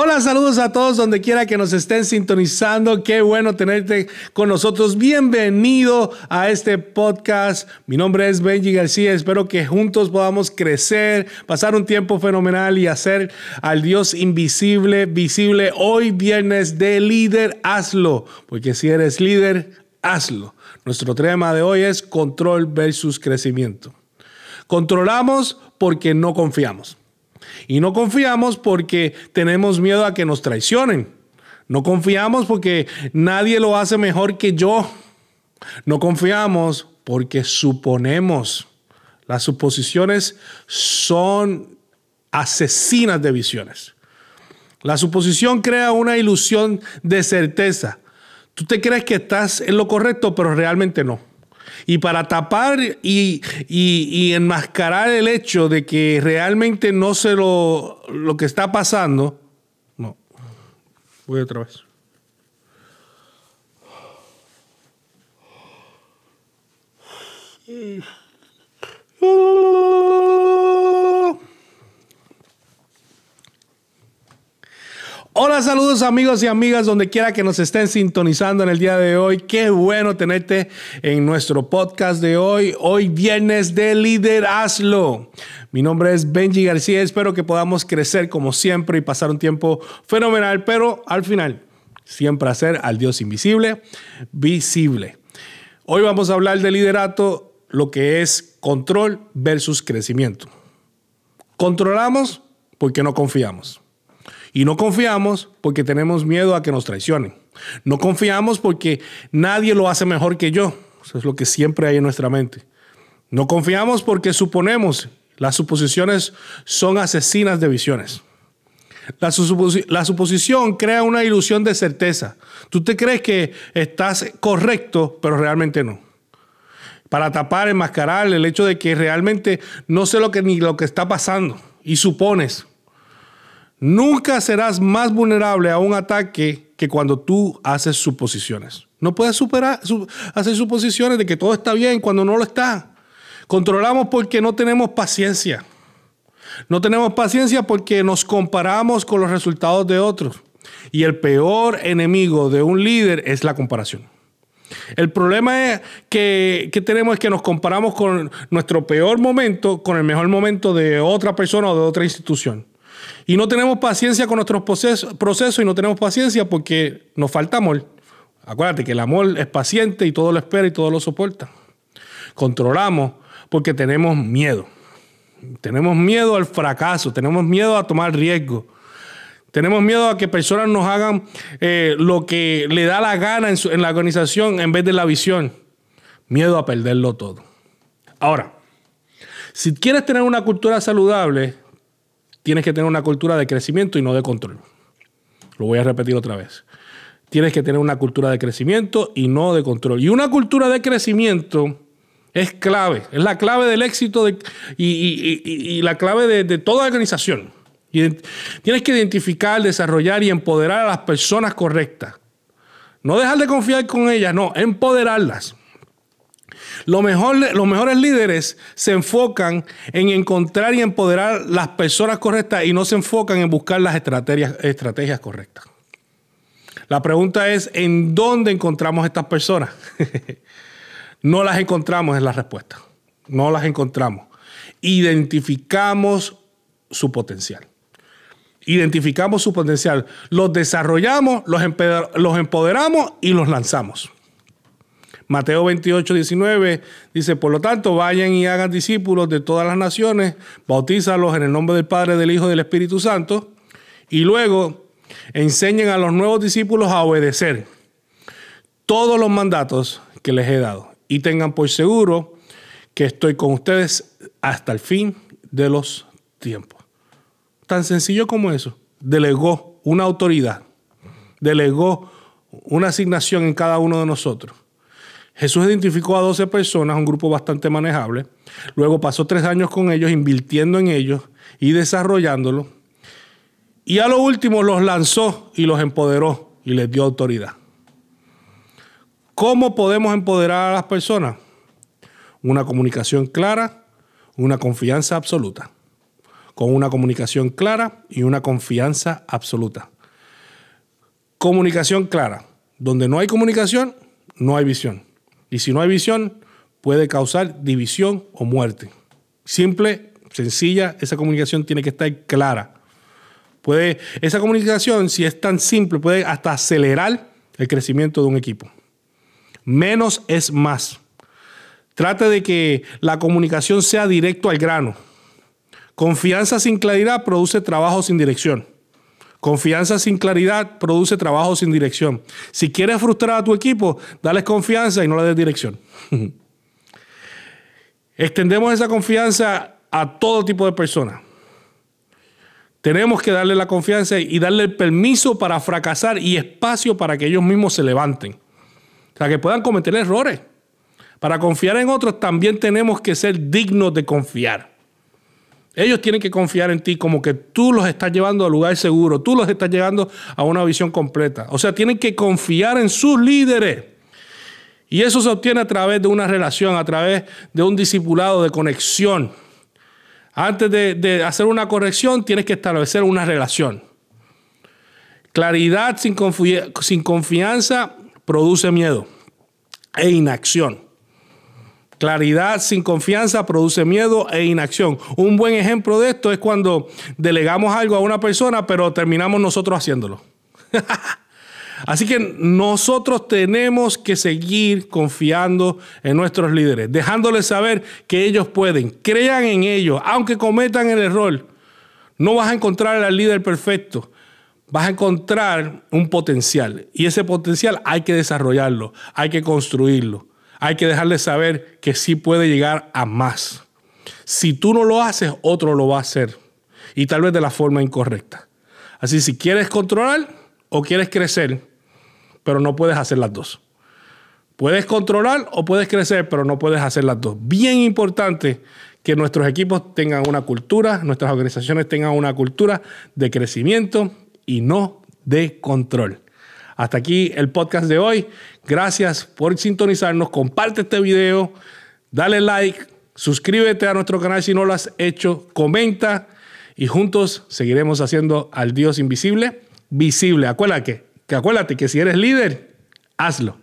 Hola, saludos a todos donde quiera que nos estén sintonizando. Qué bueno tenerte con nosotros. Bienvenido a este podcast. Mi nombre es Benji García. Espero que juntos podamos crecer, pasar un tiempo fenomenal y hacer al Dios invisible visible. Hoy viernes de líder, hazlo. Porque si eres líder, hazlo. Nuestro tema de hoy es control versus crecimiento. Controlamos porque no confiamos. Y no confiamos porque tenemos miedo a que nos traicionen. No confiamos porque nadie lo hace mejor que yo. No confiamos porque suponemos. Las suposiciones son asesinas de visiones. La suposición crea una ilusión de certeza. Tú te crees que estás en lo correcto, pero realmente no. Y para tapar y, enmascarar el hecho de que realmente no sé lo, lo que está pasando, no. Voy otra vez. Saludos amigos y amigas donde quiera que nos estén sintonizando en el día de hoy. Qué bueno tenerte en nuestro podcast de hoy. Hoy viernes de Líder Hazlo. Mi nombre es Benji García. Espero que podamos crecer como siempre y pasar un tiempo fenomenal, pero al final siempre hacer al Dios invisible visible. Hoy vamos a hablar de liderato, lo que es control versus crecimiento. Controlamos porque no confiamos. Y no confiamos porque tenemos miedo a que nos traicionen. No confiamos porque nadie lo hace mejor que yo. Eso es lo que siempre hay en nuestra mente. No confiamos porque suponemos. Las suposiciones son asesinas de visiones. La, la, suposición crea una ilusión de certeza. Tú te crees que estás correcto, pero realmente no. Para tapar, enmascarar el hecho de que realmente no sé lo que ni lo que está pasando y supones. Nunca serás más vulnerable a un ataque que cuando tú haces suposiciones. No puedes superar, hacer suposiciones de que todo está bien cuando no lo está. Controlamos porque no tenemos paciencia. No tenemos paciencia porque nos comparamos con los resultados de otros. Y el peor enemigo de un líder es la comparación. El problema es que, que, tenemos es que nos comparamos con nuestro peor momento con el mejor momento de otra persona o de otra institución. Y no tenemos paciencia con nuestros procesos y no tenemos paciencia porque nos falta amor. Acuérdate que el amor es paciente y todo lo espera y todo lo soporta. Controlamos porque tenemos miedo. Tenemos miedo al fracaso, tenemos miedo a tomar riesgo. Tenemos miedo a que personas nos hagan eh, lo que le da la gana en, en la organización en vez de la visión. Miedo a perderlo todo. Ahora, si quieres tener una cultura saludable, tienes que tener una cultura de crecimiento y no de control. Lo voy a repetir otra vez. Tienes que tener una cultura de crecimiento y no de control. Y una cultura de crecimiento es clave, es la clave del éxito y, la clave de, de toda organización. tienes que identificar, desarrollar y empoderar a las personas correctas. No dejar de confiar con ellas, no, empoderarlas. Los mejores líderes se enfocan en encontrar y empoderar las personas correctas y no se enfocan en buscar las estrategias, estrategias correctas. La pregunta es, ¿en dónde encontramos estas personas? no las encontramos en la respuesta. No las encontramos. Identificamos su potencial. Identificamos su potencial. Los desarrollamos, los empoderamos y los lanzamos. Mateo 28, 19 dice, por lo tanto, vayan y hagan discípulos de todas las naciones, bautízalos en el nombre del Padre, del Hijo y del Espíritu Santo, y luego enseñen a los nuevos discípulos a obedecer todos los mandatos que les he dado. Y tengan por seguro que estoy con ustedes hasta el fin de los tiempos. Tan sencillo como eso. Delegó una autoridad, delegó una asignación en cada uno de nosotros Jesús identificó a 12 personas, un grupo bastante manejable. Luego pasó tres años con ellos, invirtiendo en ellos y desarrollándolo. Y a lo último los lanzó y los empoderó y les dio autoridad. ¿Cómo podemos empoderar a las personas? Una comunicación clara, una confianza absoluta. con una comunicación clara y una confianza absoluta. Comunicación clara. Donde no hay comunicación, no hay visión. Y si no hay visión, puede causar división o muerte. Simple, sencilla, esa comunicación tiene que estar clara. Puede, esa comunicación, si es tan simple, puede hasta acelerar el crecimiento de un equipo. Menos es más. Trate de que la comunicación sea directo al grano. Confianza sin claridad produce trabajo sin dirección. Confianza sin claridad produce trabajo sin dirección. Si quieres frustrar a tu equipo, dale confianza y no le des dirección. Extendemos esa confianza a todo tipo de personas. Tenemos que darle la confianza y darle el permiso para fracasar y espacio para que ellos mismos se levanten. O sea, que puedan cometer errores. Para confiar en otros también tenemos que ser dignos de confiar. Ellos tienen que confiar en ti como que tú los estás llevando al lugar seguro, tú los estás llevando a una visión completa. O sea, tienen que confiar en sus líderes. Y eso se obtiene a través de una relación, a través de un discipulado de conexión. Antes de, hacer una corrección, tienes que establecer una relación. Claridad sin confianza produce miedo e inacción. Claridad sin confianza produce miedo e inacción. Un buen ejemplo de esto es cuando delegamos algo a una persona, pero terminamos nosotros haciéndolo. Así que nosotros tenemos que seguir confiando en nuestros líderes, dejándoles saber que ellos pueden, crean en ellos, aunque cometan el error. No vas a encontrar al líder perfecto, vas a encontrar un potencial y ese potencial hay que desarrollarlo, hay que construirlo, hay que dejarles saber que sí puede llegar a más. Si tú no lo haces, otro lo va a hacer y tal vez de la forma incorrecta. Así si quieres controlar o quieres crecer, pero no puedes hacer las dos. Puedes controlar o puedes crecer, pero no puedes hacer las dos. Bien importante que nuestros equipos tengan una cultura, nuestras organizaciones tengan una cultura de crecimiento y no de control. Hasta aquí el podcast de hoy. Gracias por sintonizarnos. Comparte este video, dale like, suscríbete a nuestro canal si no lo has hecho, comenta y juntos seguiremos haciendo al Dios invisible visible. Acuérdate que, acuérdate que si eres líder, hazlo.